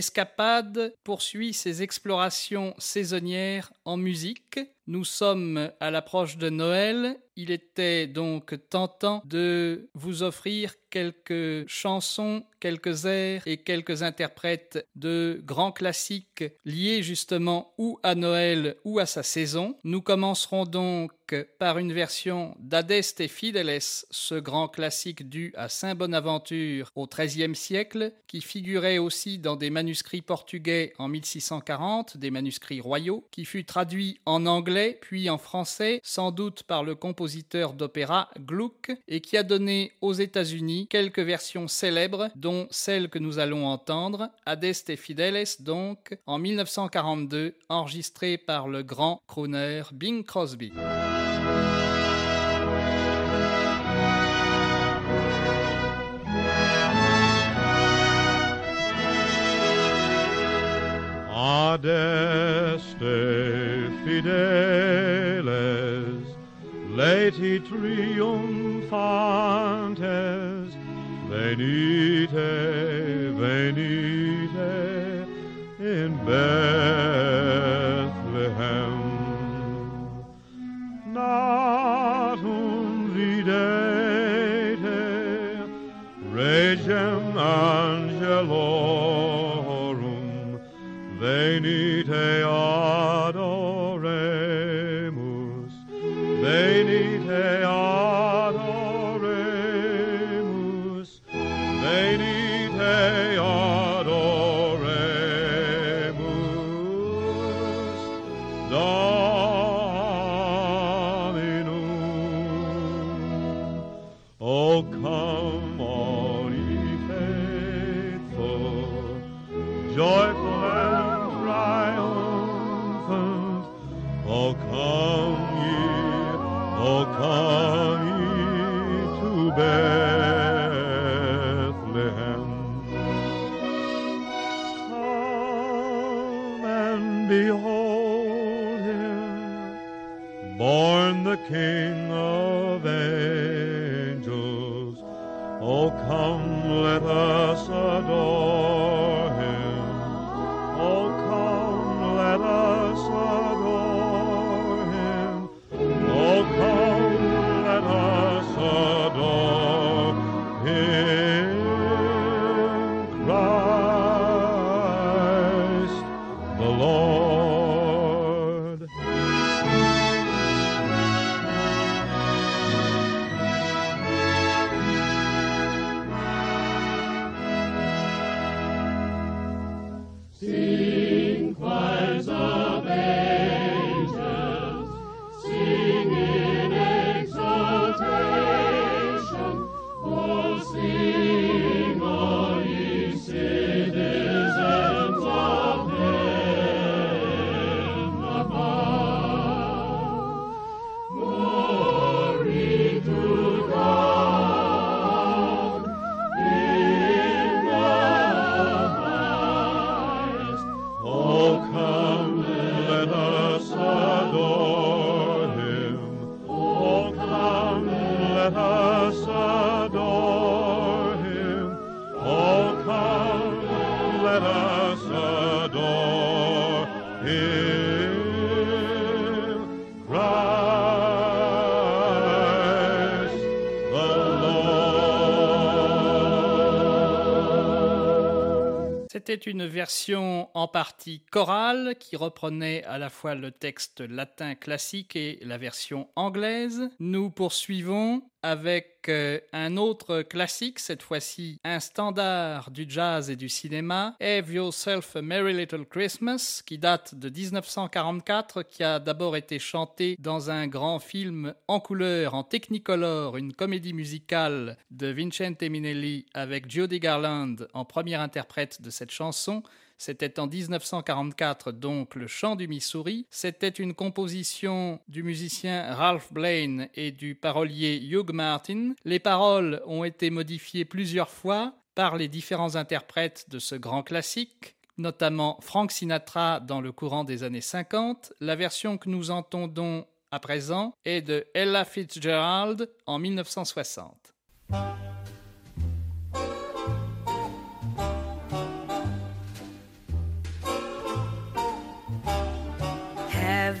Escapade poursuit ses explorations saisonnières en musique. Nous sommes à l'approche de Noël. Il était donc tentant de vous offrir quelques chansons, quelques airs et quelques interprètes de grands classiques liés justement ou à Noël ou à sa saison. Nous commencerons donc par une version d'Adeste Fideles, ce grand classique dû à Saint Bonaventure au XIIIe siècle, qui figurait aussi dans des manuscrits portugais en 1640, des manuscrits royaux, qui fut traduit en anglais puis en français, sans doute par le compositeur d'opéra Gluck, et qui a donné aux États-Unis quelques versions célèbres, dont celle que nous allons entendre, Adeste Fideles donc, en 1942, enregistrée par le grand crooner Bing Crosby. Adeste fideles, leti triumphantes, venite, venite in Bethlehem. Natum videte, regem angelorum, venite adoremus, born the King of angels. Oh, come, let us adore C'était une version en partie chorale qui reprenait à la fois le texte latin classique et la version anglaise. Nous poursuivons avec euh, un autre classique, cette fois-ci un standard du jazz et du cinéma, Have Yourself a Merry Little Christmas, qui date de 1944, qui a d'abord été chanté dans un grand film en couleur, en technicolor, une comédie musicale de Vincente Minelli avec Judy Garland en première interprète de cette chanson. C'était en 1944, donc le chant du Missouri. C'était une composition du musicien Ralph Blaine et du parolier Hugh Martin. Les paroles ont été modifiées plusieurs fois par les différents interprètes de ce grand classique notamment Frank Sinatra dans le courant des années 50. La version que nous entendons à présent est de Ella Fitzgerald en 1960.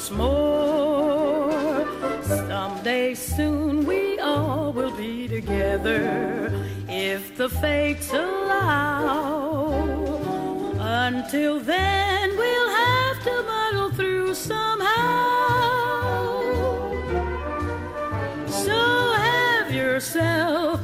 Once more. Someday soon we all will be together if the fates allow. Until then, we'll have to muddle through somehow. So have yourself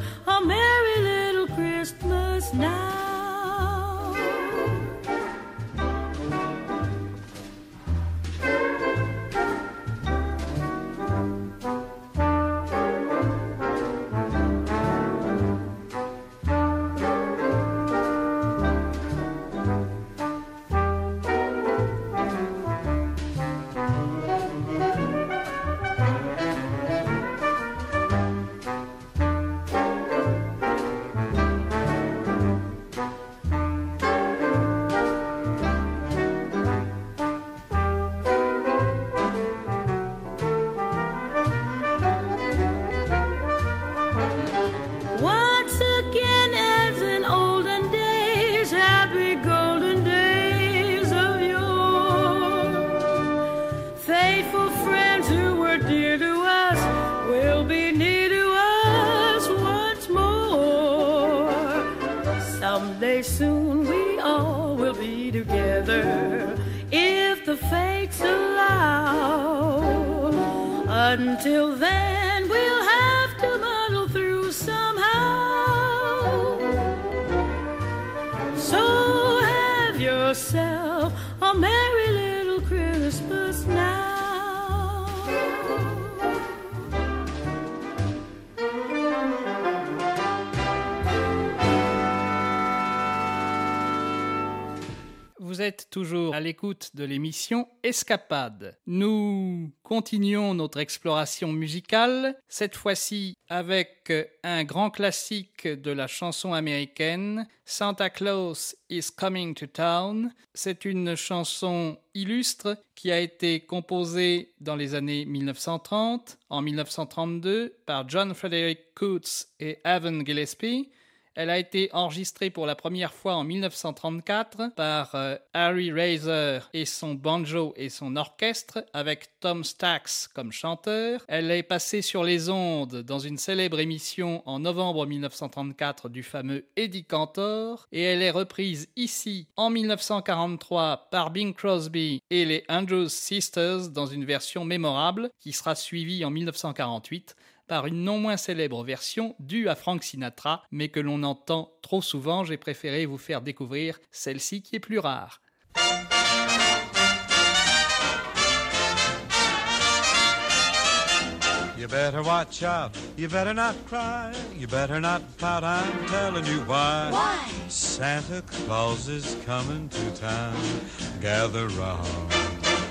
êtes toujours à l'écoute de l'émission Escapade. Nous continuons notre exploration musicale, cette fois-ci avec un grand classique de la chanson américaine, Santa Claus is Coming to Town. C'est une chanson illustre qui a été composée dans les années 1930, en 1932 par John Frederick Coots et Evan Gillespie. Elle a été enregistrée pour la première fois en 1934 par euh, Harry Razor et son banjo et son orchestre avec Tom Stax comme chanteur. Elle est passée sur les ondes dans une célèbre émission en novembre 1934 du fameux Eddie Cantor et elle est reprise ici en 1943 par Bing Crosby et les Andrews Sisters dans une version mémorable qui sera suivie en 1948 par une non moins célèbre version due à Frank Sinatra, mais que l'on entend trop souvent, j'ai préféré vous faire découvrir celle-ci qui est plus rare. You better watch out, you better not cry, you better not pout, I'm telling you why. Why? Santa Claus is coming to town. Gather round.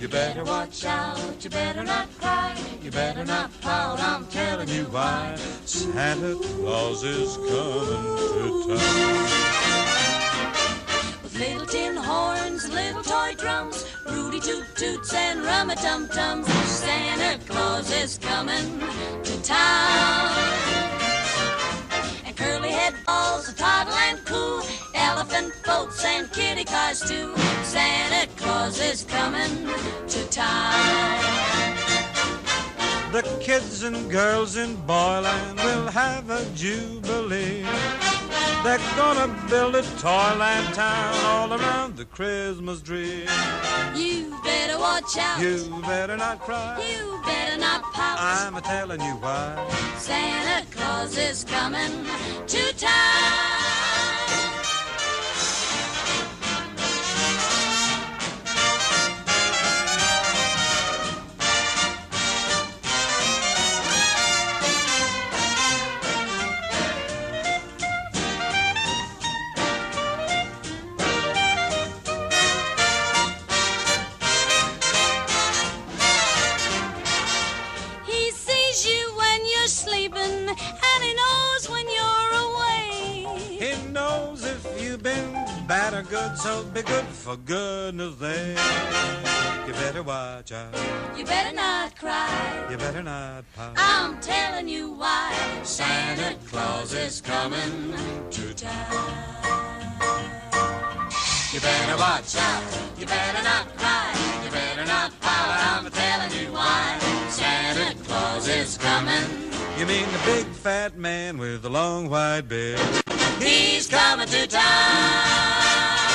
You better watch out, you better not cry, you better not pout, I'm telling you why. Santa Claus is coming to town. With little tin horns, little toy drums, Rudy toot toots and rum a tum tums. Santa Claus is coming to town. And curly head balls, a toddle and coo, elephant boats and kitty cars too. Santa Claus is coming to town. The kids and girls in Boyland will have a jubilee. They're gonna build a toyland town all around the Christmas tree. You better watch out. You better not cry. You better not pout. I'm a telling you why. Santa Claus is coming to town. Good, so be good for goodness sake. You better watch out. You better not cry. You better not pout. I'm telling you why Santa Claus is coming to town. You better watch out. You better not cry. You better not pout. I'm telling you why Santa Claus is coming. You mean the big fat man with the long white beard? He's coming to town.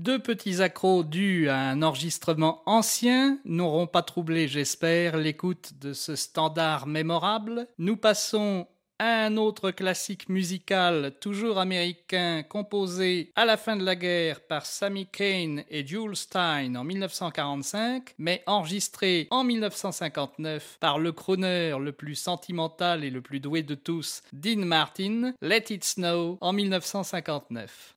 Deux petits accros dus à un enregistrement ancien n'auront pas troublé, j'espère, l'écoute de ce standard mémorable. Nous passons à un autre classique musical, toujours américain, composé à la fin de la guerre par Sammy Kane et Jules Stein en 1945, mais enregistré en 1959 par le crooner le plus sentimental et le plus doué de tous, Dean Martin, Let It Snow en 1959.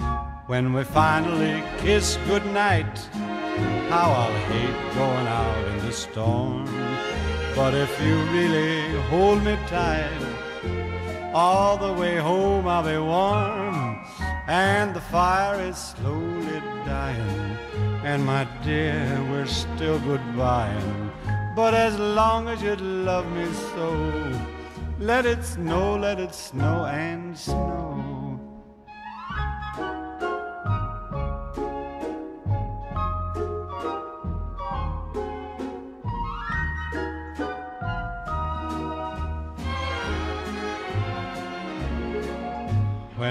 When we finally kiss goodnight, how I'll hate going out in the storm. But if you really hold me tight, all the way home I'll be warm. And the fire is slowly dying. And my dear, we're still goodbying. But as long as you love me so, let it snow, let it snow and snow.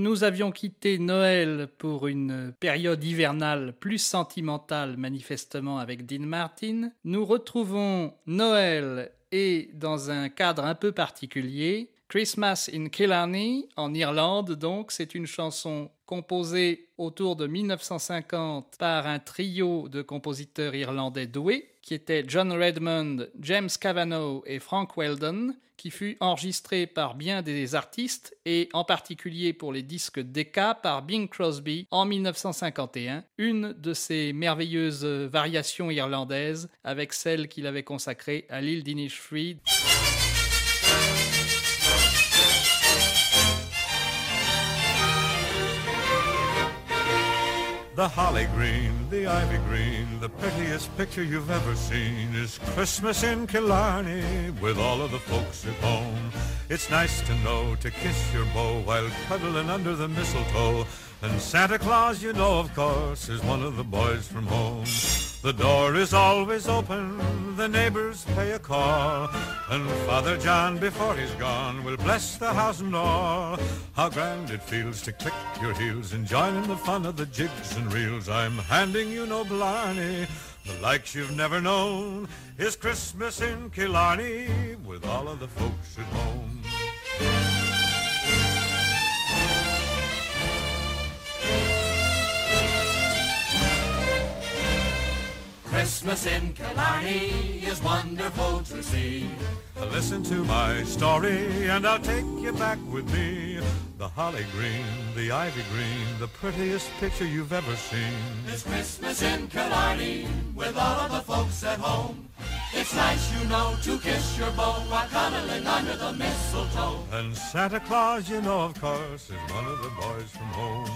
Nous avions quitté Noël pour une période hivernale plus sentimentale manifestement avec Dean Martin. Nous retrouvons Noël et dans un cadre un peu particulier. Christmas in Killarney, en Irlande, donc, c'est une chanson composée autour de 1950 par un trio de compositeurs irlandais doués, qui étaient John Redmond, James Cavanaugh et Frank Weldon, qui fut enregistré par bien des artistes et en particulier pour les disques Decca par Bing Crosby en 1951, une de ces merveilleuses variations irlandaises avec celle qu'il avait consacrée à l'île d'Innisfree. The holly green, the ivy green, the prettiest picture you've ever seen is Christmas in Killarney with all of the folks at home. It's nice to know to kiss your beau while cuddling under the mistletoe. And Santa Claus, you know, of course, is one of the boys from home. The door is always open, the neighbors pay a call, and Father John, before he's gone, will bless the house and all. How grand it feels to click your heels and join in the fun of the jigs and reels. I'm handing you no blarney, the likes you've never known. Is Christmas in Killarney with all of the folks at home. Christmas in Killarney is wonderful to see. Listen to my story and I'll take you back with me. The holly green, the ivy green, the prettiest picture you've ever seen. It's Christmas in Killarney with all of the folks at home. It's nice, you know, to kiss your beau while cuddling under the mistletoe. And Santa Claus, you know, of course, is one of the boys from home.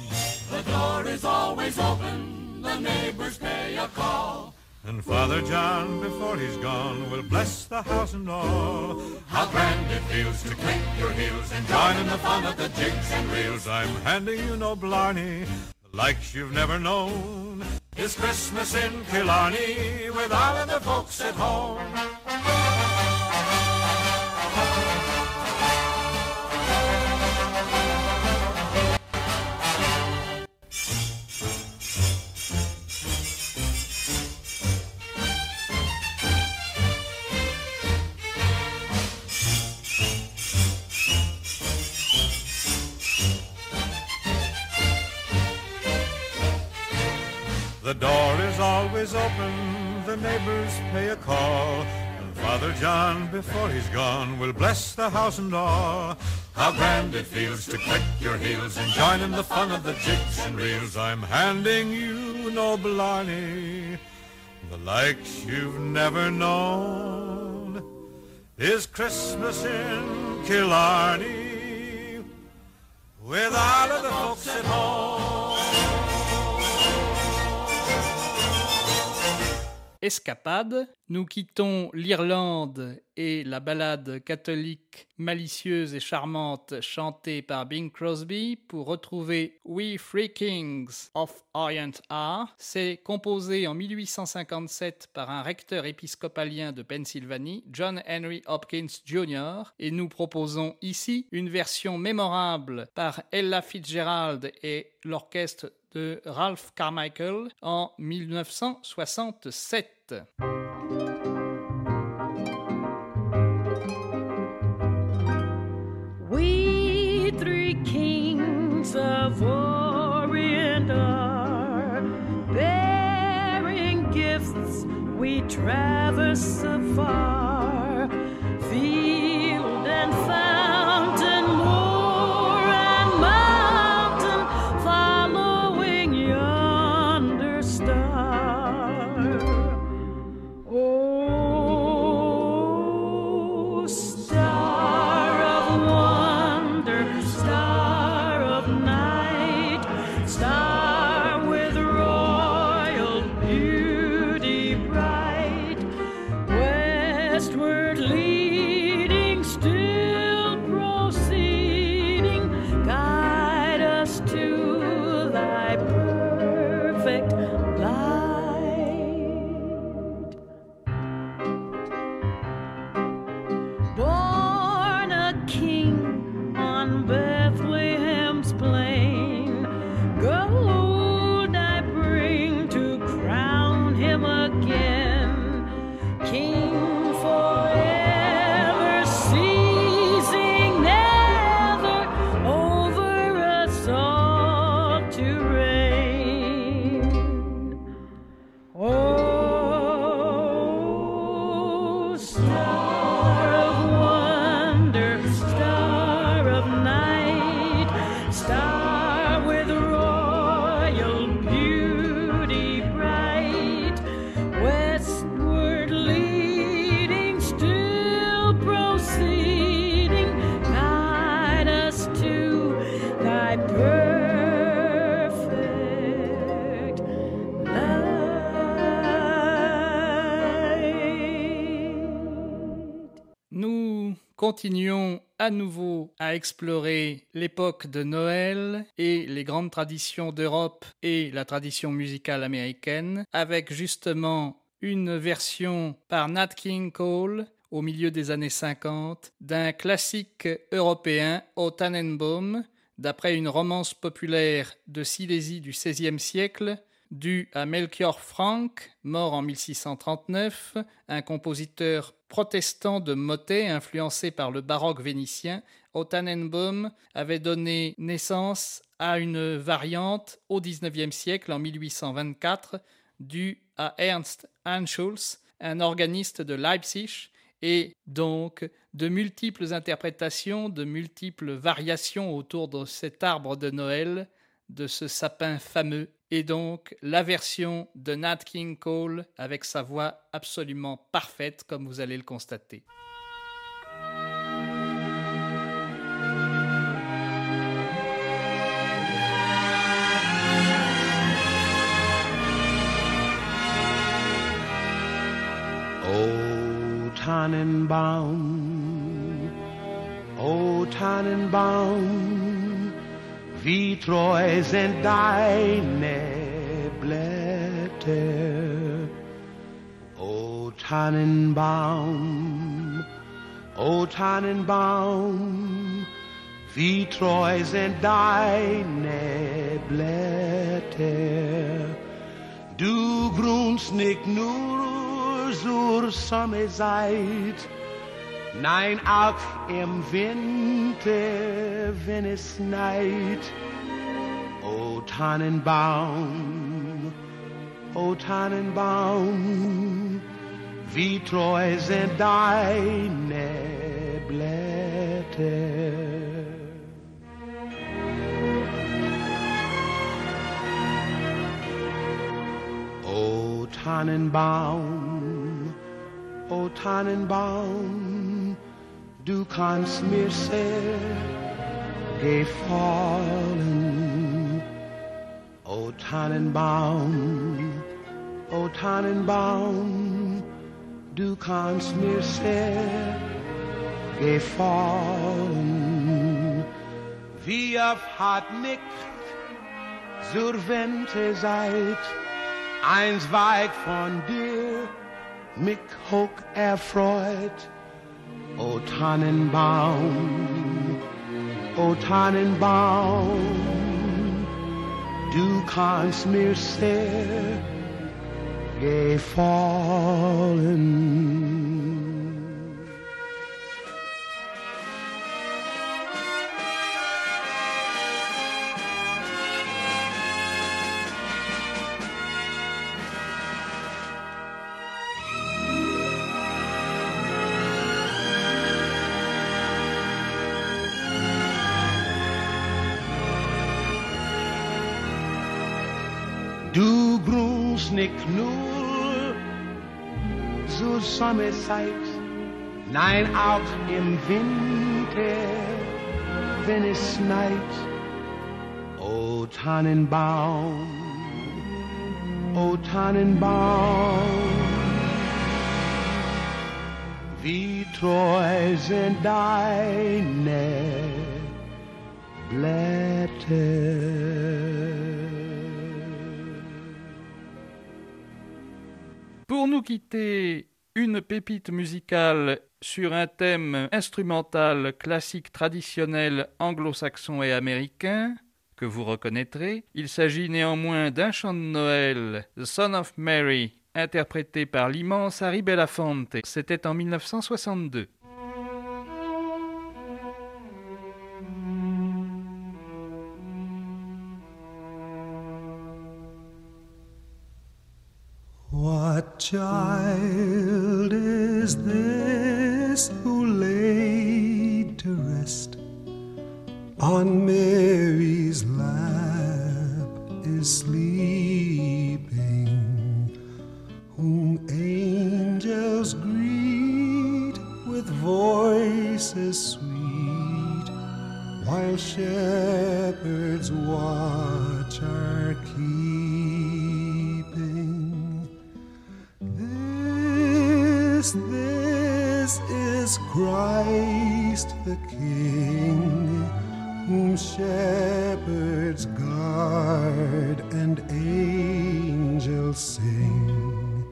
The door is always open, the neighbors pay a call. And Father John, before he's gone, will bless the house and all. How grand it feels to click your heels and join in the fun of the jigs and reels. I'm handing you no blarney, the likes you've never known. It's Christmas in Killarney with all of the folks at home. The door is always open, the neighbors pay a call, and Father John, before he's gone, will bless the house and all. How grand it feels to click your heels and join in the fun of the jigs and reels. I'm handing you no blarney, the likes you've never known. Is Christmas in Killarney with all of the folks at home? Escapade, nous quittons l'Irlande et la ballade catholique malicieuse et charmante chantée par Bing Crosby pour retrouver We Three Kings of Orient Are. C'est composé en 1857 par un recteur épiscopalien de Pennsylvanie, John Henry Hopkins Jr. et nous proposons ici une version mémorable par Ella Fitzgerald et l'orchestre de Ralph Carmichael en 1967. Traverse afar, field continuons à nouveau à explorer l'époque de Noël et les grandes traditions d'Europe et la tradition musicale américaine avec justement une version par Nat King Cole au milieu des années 50 d'un classique européen au Tannenbaum d'après une romance populaire de Silésie du XVIe siècle due à Melchior Frank, mort en 1639, un compositeur protestant de motet influencé par le baroque vénitien, au Tannenbaum avait donné naissance à une variante au XIXe siècle, en 1824, due à Ernst Anschulz, un organiste de Leipzig, et donc de multiples interprétations, de multiples variations autour de cet arbre de Noël, de ce sapin fameux et donc la version de Nat King Cole avec sa voix absolument parfaite comme vous allez le constater. O Tannenbaum, O Tannenbaum, wie treu sind deine Blätter. O Tannenbaum, O Tannenbaum, wie treu sind deine Blätter. Du grunst nicht nur zur Sommerzeit, nein auch im Winter, wenn es schneit. O Tannenbaum, o Tannenbaum, wie treu sind deine Blätter. O Tannenbaum, o Tannenbaum, du kannst mir sehr gefallen. O Tannenbaum, o Tannenbaum, du kannst mir sehr gefallen. Wie oft hat mich zur Winterzeit eins weit von dir mich hoch erfreut. O Tannenbaum, o Tannenbaum, du kannst mir sehr gefallen. Nur zur Sommerzeit, nein auch im Winter, wenn es schneit. O Tannenbaum, o Tannenbaum, wie treu sind deine Blätter. Quitter, une pépite musicale sur un thème instrumental classique traditionnel anglo-saxon et américain que vous reconnaîtrez. Il s'agit néanmoins d'un chant de Noël, The Son of Mary, interprété par l'immense Harry Belafonte. C'était en 1962. Child is this who laid to rest on Mary's lap is sleeping, whom angels greet with voices sweet, while shepherds watch are keeping. Is is Christ the King, whom shepherds guard and angels sing.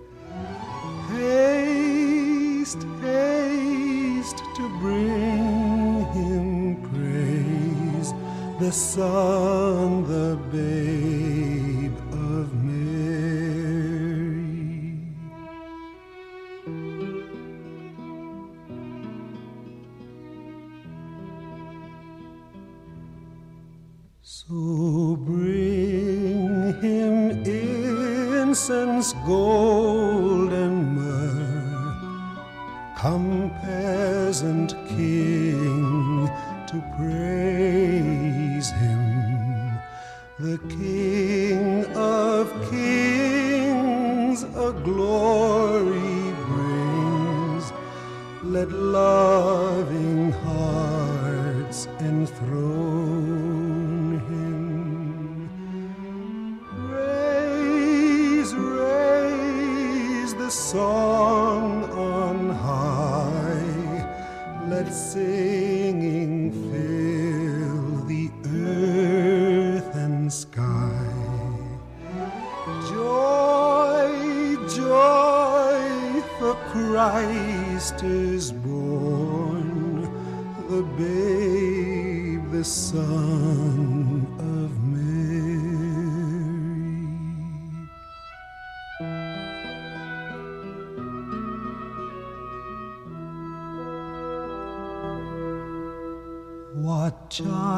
Haste, haste to bring him praise, the Son, the babe So bring him incense, gold, and myrrh. Come, peasant king, to praise him. The King of kings a glory brings. Let loving hearts enthrone Christ is born, the babe, the Son of Mary. What child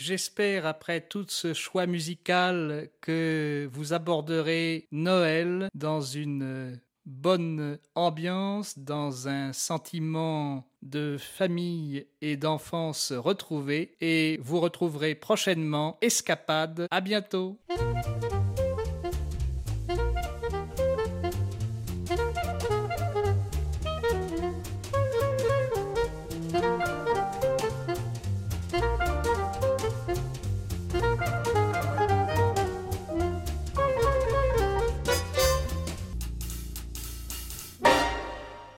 J'espère, après tout ce choix musical, que vous aborderez Noël dans une bonne ambiance, dans un sentiment de famille et d'enfance retrouvée. Et vous retrouverez prochainement Escapade. À bientôt!